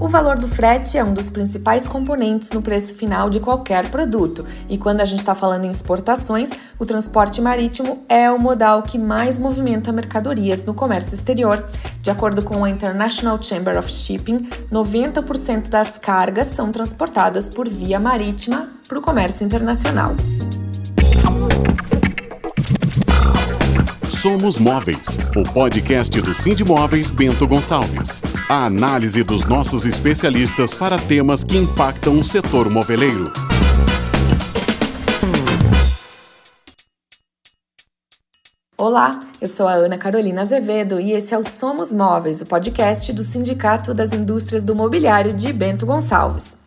O valor do frete é um dos principais componentes no preço final de qualquer produto, e quando a gente está falando em exportações, o transporte marítimo é o modal que mais movimenta mercadorias no comércio exterior. De acordo com a International Chamber of Shipping, 90% das cargas são transportadas por via marítima para o comércio internacional. Somos Móveis, o podcast do Cindy Móveis Bento Gonçalves. A análise dos nossos especialistas para temas que impactam o setor moveleiro. Olá, eu sou a Ana Carolina Azevedo e esse é o Somos Móveis, o podcast do Sindicato das Indústrias do Mobiliário de Bento Gonçalves.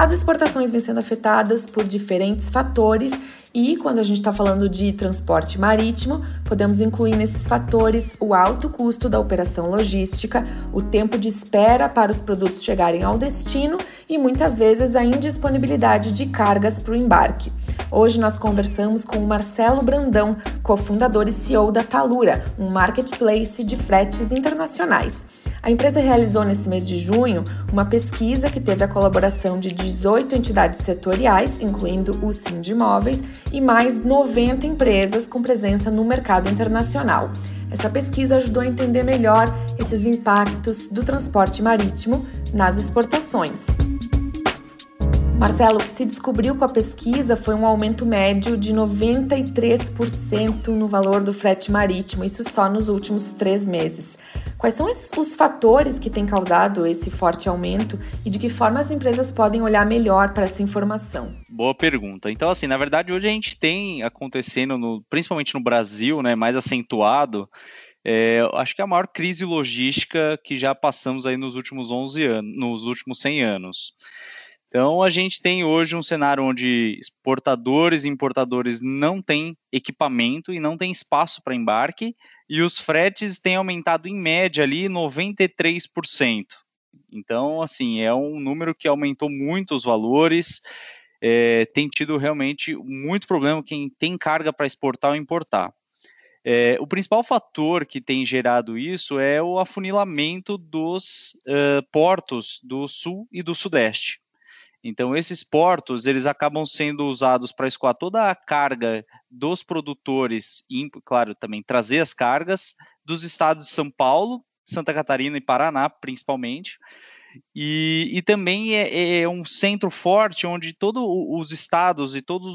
As exportações vêm sendo afetadas por diferentes fatores e quando a gente está falando de transporte marítimo, podemos incluir nesses fatores o alto custo da operação logística, o tempo de espera para os produtos chegarem ao destino e muitas vezes a indisponibilidade de cargas para o embarque. Hoje nós conversamos com o Marcelo Brandão, cofundador e CEO da Talura, um marketplace de fretes internacionais. A empresa realizou nesse mês de junho uma pesquisa que teve a colaboração de 18 entidades setoriais, incluindo o Sim de Imóveis, e mais 90 empresas com presença no mercado internacional. Essa pesquisa ajudou a entender melhor esses impactos do transporte marítimo nas exportações. Marcelo, o que se descobriu com a pesquisa foi um aumento médio de 93% no valor do frete marítimo, isso só nos últimos três meses. Quais são os fatores que têm causado esse forte aumento e de que forma as empresas podem olhar melhor para essa informação? Boa pergunta. Então, assim, na verdade, hoje a gente tem acontecendo, no, principalmente no Brasil, né, mais acentuado, é, acho que é a maior crise logística que já passamos aí nos últimos 11 anos, nos últimos 100 anos. Então, a gente tem hoje um cenário onde exportadores e importadores não têm equipamento e não têm espaço para embarque, e os fretes têm aumentado em média ali 93%. Então, assim, é um número que aumentou muito os valores, é, tem tido realmente muito problema quem tem carga para exportar ou importar. É, o principal fator que tem gerado isso é o afunilamento dos uh, portos do sul e do sudeste. Então, esses portos, eles acabam sendo usados para escoar toda a carga dos produtores e, claro, também trazer as cargas dos estados de São Paulo, Santa Catarina e Paraná, principalmente. E, e também é, é, um centro forte onde todos os estados e todas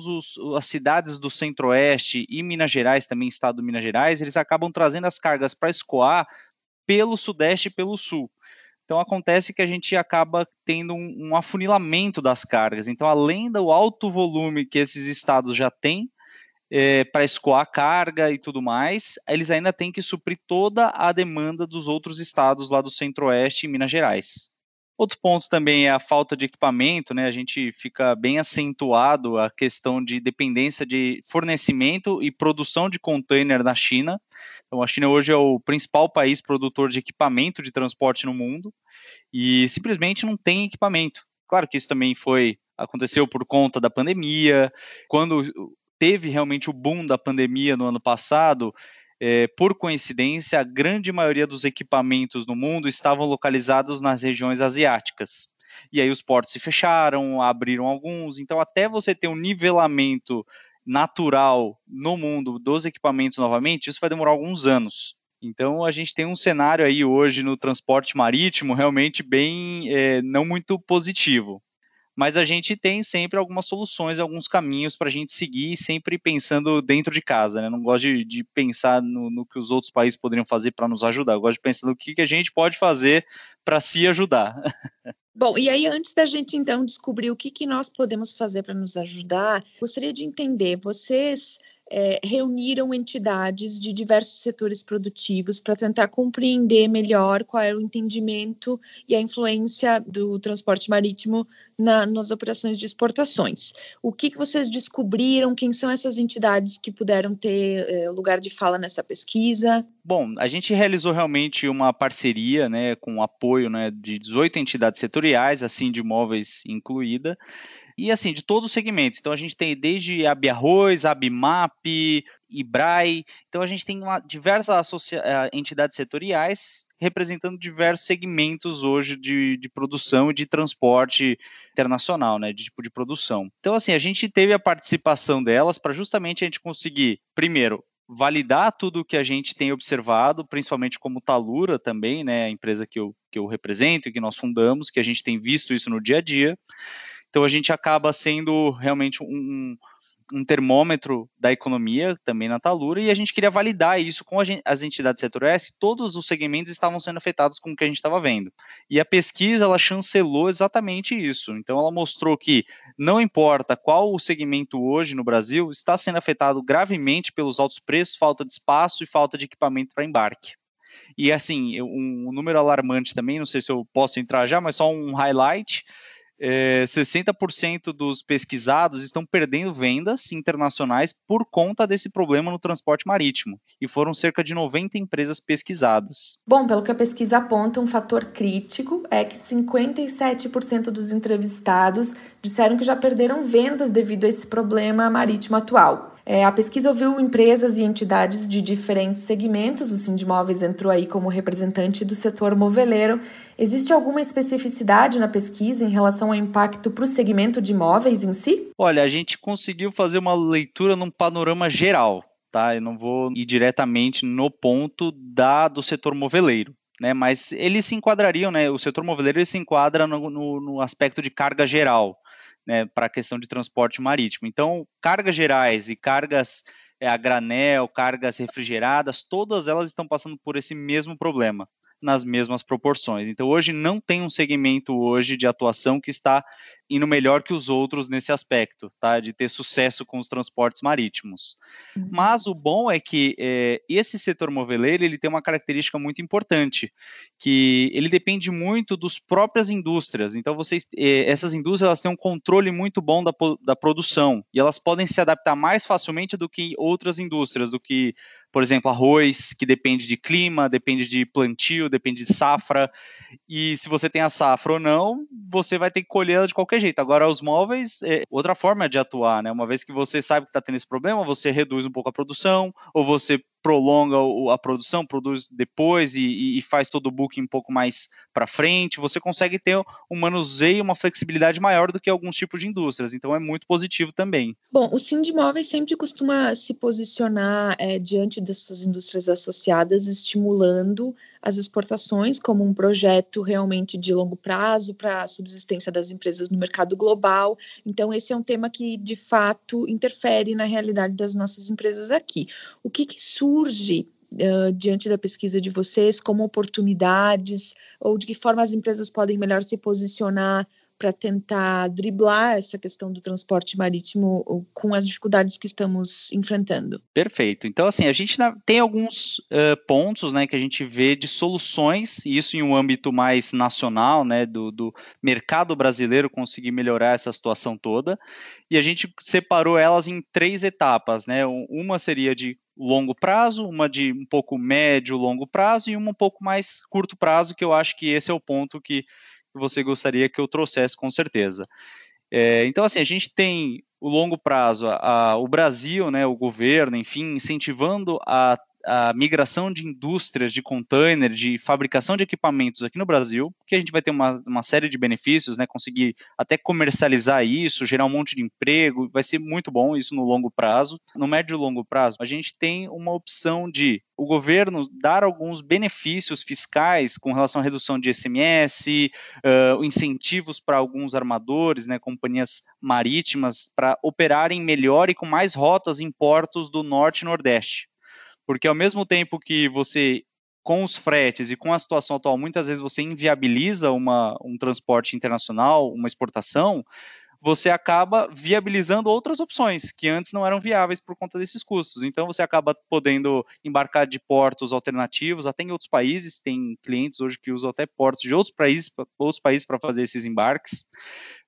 as cidades do centro-oeste e Minas Gerais, também estado de Minas Gerais, eles acabam trazendo as cargas para escoar pelo sudeste e pelo sul. Então acontece que a gente acaba tendo um, um afunilamento das cargas. Então, além do alto volume que esses estados já têm é, para escoar carga e tudo mais, eles ainda têm que suprir toda a demanda dos outros estados lá do Centro-Oeste e Minas Gerais. Outro ponto também é a falta de equipamento, né? A gente fica bem acentuado a questão de dependência de fornecimento e produção de container na China. Então, a China hoje é o principal país produtor de equipamento de transporte no mundo e simplesmente não tem equipamento. Claro que isso também foi aconteceu por conta da pandemia. Quando teve realmente o boom da pandemia no ano passado, é, por coincidência, a grande maioria dos equipamentos no mundo estavam localizados nas regiões asiáticas. E aí os portos se fecharam, abriram alguns. Então, até você ter um nivelamento natural no mundo dos equipamentos novamente, isso vai demorar alguns anos. Então a gente tem um cenário aí hoje no transporte marítimo realmente bem é, não muito positivo. Mas a gente tem sempre algumas soluções, alguns caminhos para a gente seguir, sempre pensando dentro de casa. Né? Não gosto de, de pensar no, no, que os outros países poderiam fazer para nos ajudar. Eu gosto de pensar no que, que a gente pode fazer para se ajudar. Bom, e aí antes da gente então descobrir o que, que nós podemos fazer para nos ajudar, gostaria de entender, vocês é, reuniram entidades de diversos setores produtivos para tentar compreender melhor qual é o entendimento e a influência do transporte marítimo na, nas operações de exportações. O que, que vocês descobriram? Quem são essas entidades que puderam ter é, lugar de fala nessa pesquisa? Bom, a gente realizou realmente uma parceria né, com o apoio né, de 18 entidades setoriais, assim de imóveis incluída, e assim, de todos os segmentos. Então a gente tem desde Abiarroz, Abimap, IBRAE, então a gente tem uma, diversas uh, entidades setoriais representando diversos segmentos hoje de, de produção e de transporte internacional, né, de tipo de produção. Então assim, a gente teve a participação delas para justamente a gente conseguir, primeiro, validar tudo o que a gente tem observado, principalmente como Talura também, né, a empresa que eu, que eu represento e que nós fundamos, que a gente tem visto isso no dia a dia. Então a gente acaba sendo realmente um, um termômetro da economia também na Talura e a gente queria validar isso com gente, as entidades setoriais, todos os segmentos estavam sendo afetados com o que a gente estava vendo. E a pesquisa ela chancelou exatamente isso. Então ela mostrou que não importa qual o segmento hoje no Brasil está sendo afetado gravemente pelos altos preços, falta de espaço e falta de equipamento para embarque. E assim, um número alarmante também, não sei se eu posso entrar já, mas só um highlight é, 60% dos pesquisados estão perdendo vendas internacionais por conta desse problema no transporte marítimo, e foram cerca de 90 empresas pesquisadas. Bom, pelo que a pesquisa aponta, um fator crítico é que 57% dos entrevistados disseram que já perderam vendas devido a esse problema marítimo atual. É, a pesquisa ouviu empresas e entidades de diferentes segmentos, o Sindimóveis entrou aí como representante do setor moveleiro. Existe alguma especificidade na pesquisa em relação ao impacto para o segmento de imóveis em si? Olha, a gente conseguiu fazer uma leitura num panorama geral, tá? Eu não vou ir diretamente no ponto da do setor moveleiro. Né, mas eles se enquadrariam, né, o setor moveleiro ele se enquadra no, no, no aspecto de carga geral, né, para a questão de transporte marítimo. Então, cargas gerais e cargas é, a granel, cargas refrigeradas, todas elas estão passando por esse mesmo problema nas mesmas proporções. Então, hoje não tem um segmento hoje de atuação que está indo melhor que os outros nesse aspecto, tá? De ter sucesso com os transportes marítimos. Uhum. Mas o bom é que é, esse setor moveleiro ele tem uma característica muito importante, que ele depende muito dos próprias indústrias. Então, vocês, é, essas indústrias elas têm um controle muito bom da, da produção e elas podem se adaptar mais facilmente do que outras indústrias, do que, por exemplo, arroz, que depende de clima, depende de plantio, depende de safra. E se você tem a safra ou não, você vai ter que colher de qualquer qualquer jeito. Agora, os móveis, é outra forma de atuar, né? Uma vez que você sabe que está tendo esse problema, você reduz um pouco a produção, ou você prolonga a produção, produz depois e, e faz todo o booking um pouco mais para frente, você consegue ter um manuseio, uma flexibilidade maior do que alguns tipos de indústrias. Então é muito positivo também. Bom, o Sindimóveis sempre costuma se posicionar é, diante das suas indústrias associadas, estimulando as exportações como um projeto realmente de longo prazo para a subsistência das empresas no mercado global. Então, esse é um tema que, de fato, interfere na realidade das nossas empresas aqui. O que, que surge Uh, diante da pesquisa de vocês como oportunidades ou de que forma as empresas podem melhor se posicionar para tentar driblar essa questão do transporte marítimo com as dificuldades que estamos enfrentando. Perfeito. Então, assim, a gente tem alguns uh, pontos né, que a gente vê de soluções, e isso em um âmbito mais nacional, né, do, do mercado brasileiro conseguir melhorar essa situação toda, e a gente separou elas em três etapas, né? Uma seria de longo prazo, uma de um pouco médio, longo prazo e uma um pouco mais curto prazo, que eu acho que esse é o ponto que que você gostaria que eu trouxesse com certeza. É, então, assim, a gente tem o longo prazo, a, a, o Brasil, né, o governo, enfim, incentivando a a migração de indústrias de container, de fabricação de equipamentos aqui no Brasil, que a gente vai ter uma, uma série de benefícios, né? Conseguir até comercializar isso, gerar um monte de emprego, vai ser muito bom isso no longo prazo. No médio e longo prazo, a gente tem uma opção de o governo dar alguns benefícios fiscais com relação à redução de SMS, uh, incentivos para alguns armadores, né, companhias marítimas, para operarem melhor e com mais rotas em portos do norte e nordeste. Porque ao mesmo tempo que você, com os fretes e com a situação atual, muitas vezes você inviabiliza uma, um transporte internacional, uma exportação, você acaba viabilizando outras opções que antes não eram viáveis por conta desses custos. Então você acaba podendo embarcar de portos alternativos, até em outros países, tem clientes hoje que usam até portos de outros países, outros países para fazer esses embarques.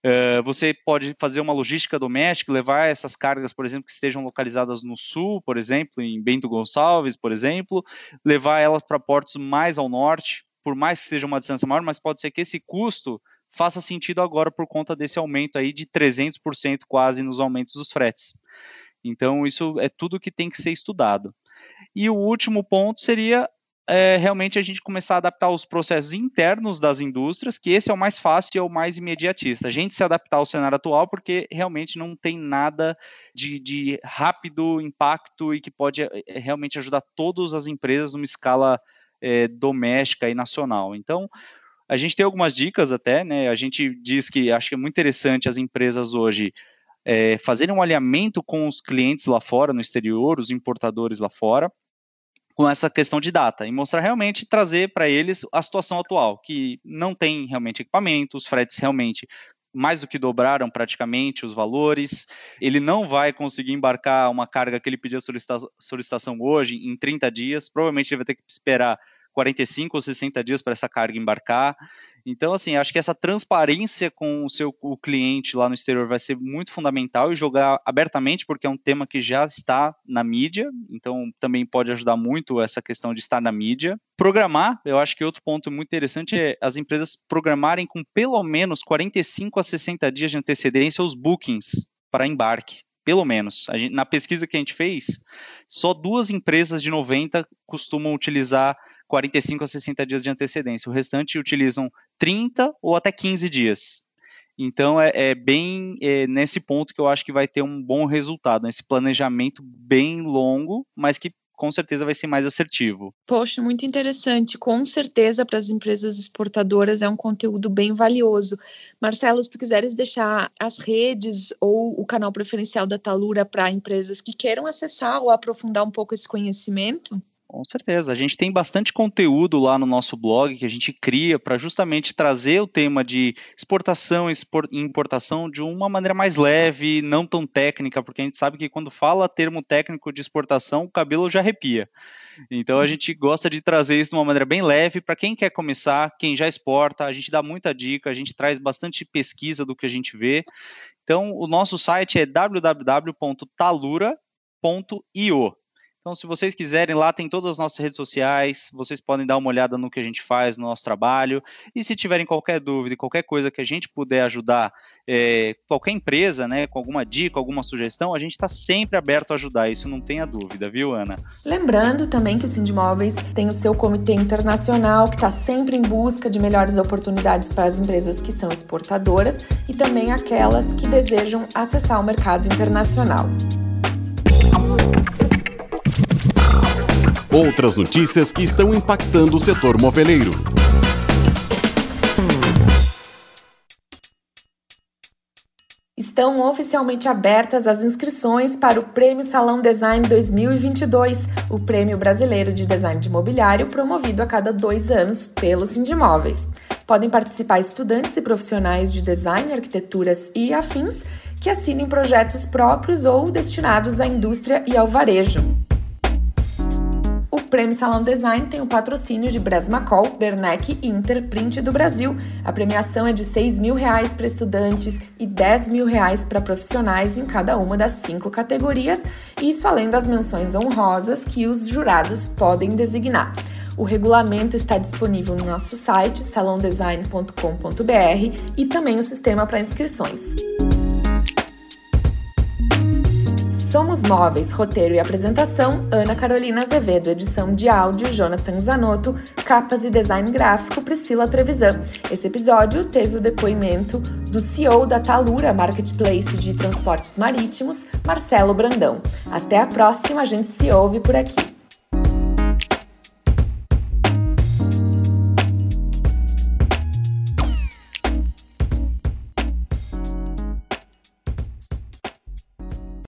Uh, você pode fazer uma logística doméstica, levar essas cargas, por exemplo, que estejam localizadas no sul, por exemplo, em Bento Gonçalves, por exemplo, levar elas para portos mais ao norte, por mais que seja uma distância maior, mas pode ser que esse custo faça sentido agora por conta desse aumento aí de 300% quase nos aumentos dos fretes. Então, isso é tudo que tem que ser estudado. E o último ponto seria é, realmente a gente começar a adaptar os processos internos das indústrias, que esse é o mais fácil e é o mais imediatista. A gente se adaptar ao cenário atual, porque realmente não tem nada de, de rápido impacto e que pode é, realmente ajudar todas as empresas numa escala é, doméstica e nacional. Então, a gente tem algumas dicas até, né? A gente diz que acho que é muito interessante as empresas hoje é, fazerem um alinhamento com os clientes lá fora, no exterior, os importadores lá fora, com essa questão de data e mostrar realmente trazer para eles a situação atual, que não tem realmente equipamento, os fretes realmente mais do que dobraram praticamente os valores. Ele não vai conseguir embarcar uma carga que ele pediu solicita solicitação hoje em 30 dias. Provavelmente ele vai ter que esperar 45 ou 60 dias para essa carga embarcar. Então, assim, acho que essa transparência com o seu o cliente lá no exterior vai ser muito fundamental e jogar abertamente, porque é um tema que já está na mídia, então também pode ajudar muito essa questão de estar na mídia. Programar, eu acho que outro ponto muito interessante é as empresas programarem com pelo menos 45 a 60 dias de antecedência os bookings para embarque pelo menos. Gente, na pesquisa que a gente fez, só duas empresas de 90 costumam utilizar 45 a 60 dias de antecedência. O restante utilizam 30 ou até 15 dias. Então é, é bem é, nesse ponto que eu acho que vai ter um bom resultado, esse planejamento bem longo, mas que com certeza vai ser mais assertivo. Poxa, muito interessante. Com certeza para as empresas exportadoras é um conteúdo bem valioso. Marcelo, se tu quiseres deixar as redes ou o canal preferencial da Talura para empresas que queiram acessar ou aprofundar um pouco esse conhecimento. Com certeza. A gente tem bastante conteúdo lá no nosso blog que a gente cria para justamente trazer o tema de exportação e importação de uma maneira mais leve, não tão técnica, porque a gente sabe que quando fala termo técnico de exportação, o cabelo já arrepia. Então a uhum. gente gosta de trazer isso de uma maneira bem leve para quem quer começar, quem já exporta, a gente dá muita dica, a gente traz bastante pesquisa do que a gente vê. Então o nosso site é www.talura.io. Então, se vocês quiserem, lá tem todas as nossas redes sociais, vocês podem dar uma olhada no que a gente faz, no nosso trabalho. E se tiverem qualquer dúvida, qualquer coisa que a gente puder ajudar, é, qualquer empresa, né, com alguma dica, alguma sugestão, a gente está sempre aberto a ajudar, isso não tenha dúvida, viu, Ana? Lembrando também que o Sindimóveis tem o seu comitê internacional, que está sempre em busca de melhores oportunidades para as empresas que são exportadoras e também aquelas que desejam acessar o mercado internacional. Outras notícias que estão impactando o setor moveleiro. Estão oficialmente abertas as inscrições para o Prêmio Salão Design 2022, o prêmio brasileiro de design de mobiliário promovido a cada dois anos pelo Sindimóveis. Podem participar estudantes e profissionais de design, arquiteturas e afins que assinem projetos próprios ou destinados à indústria e ao varejo. O Prêmio Salão Design tem o patrocínio de Bresmacol, Bernec e Interprint do Brasil. A premiação é de 6 mil reais para estudantes e 10 mil reais para profissionais em cada uma das cinco categorias, isso além das menções honrosas que os jurados podem designar. O regulamento está disponível no nosso site salondesign.com.br e também o sistema para inscrições. Somos Móveis, roteiro e apresentação, Ana Carolina Azevedo, edição de áudio, Jonathan Zanotto, capas e design gráfico, Priscila Trevisan. Esse episódio teve o depoimento do CEO da Talura Marketplace de Transportes Marítimos, Marcelo Brandão. Até a próxima, a gente se ouve por aqui.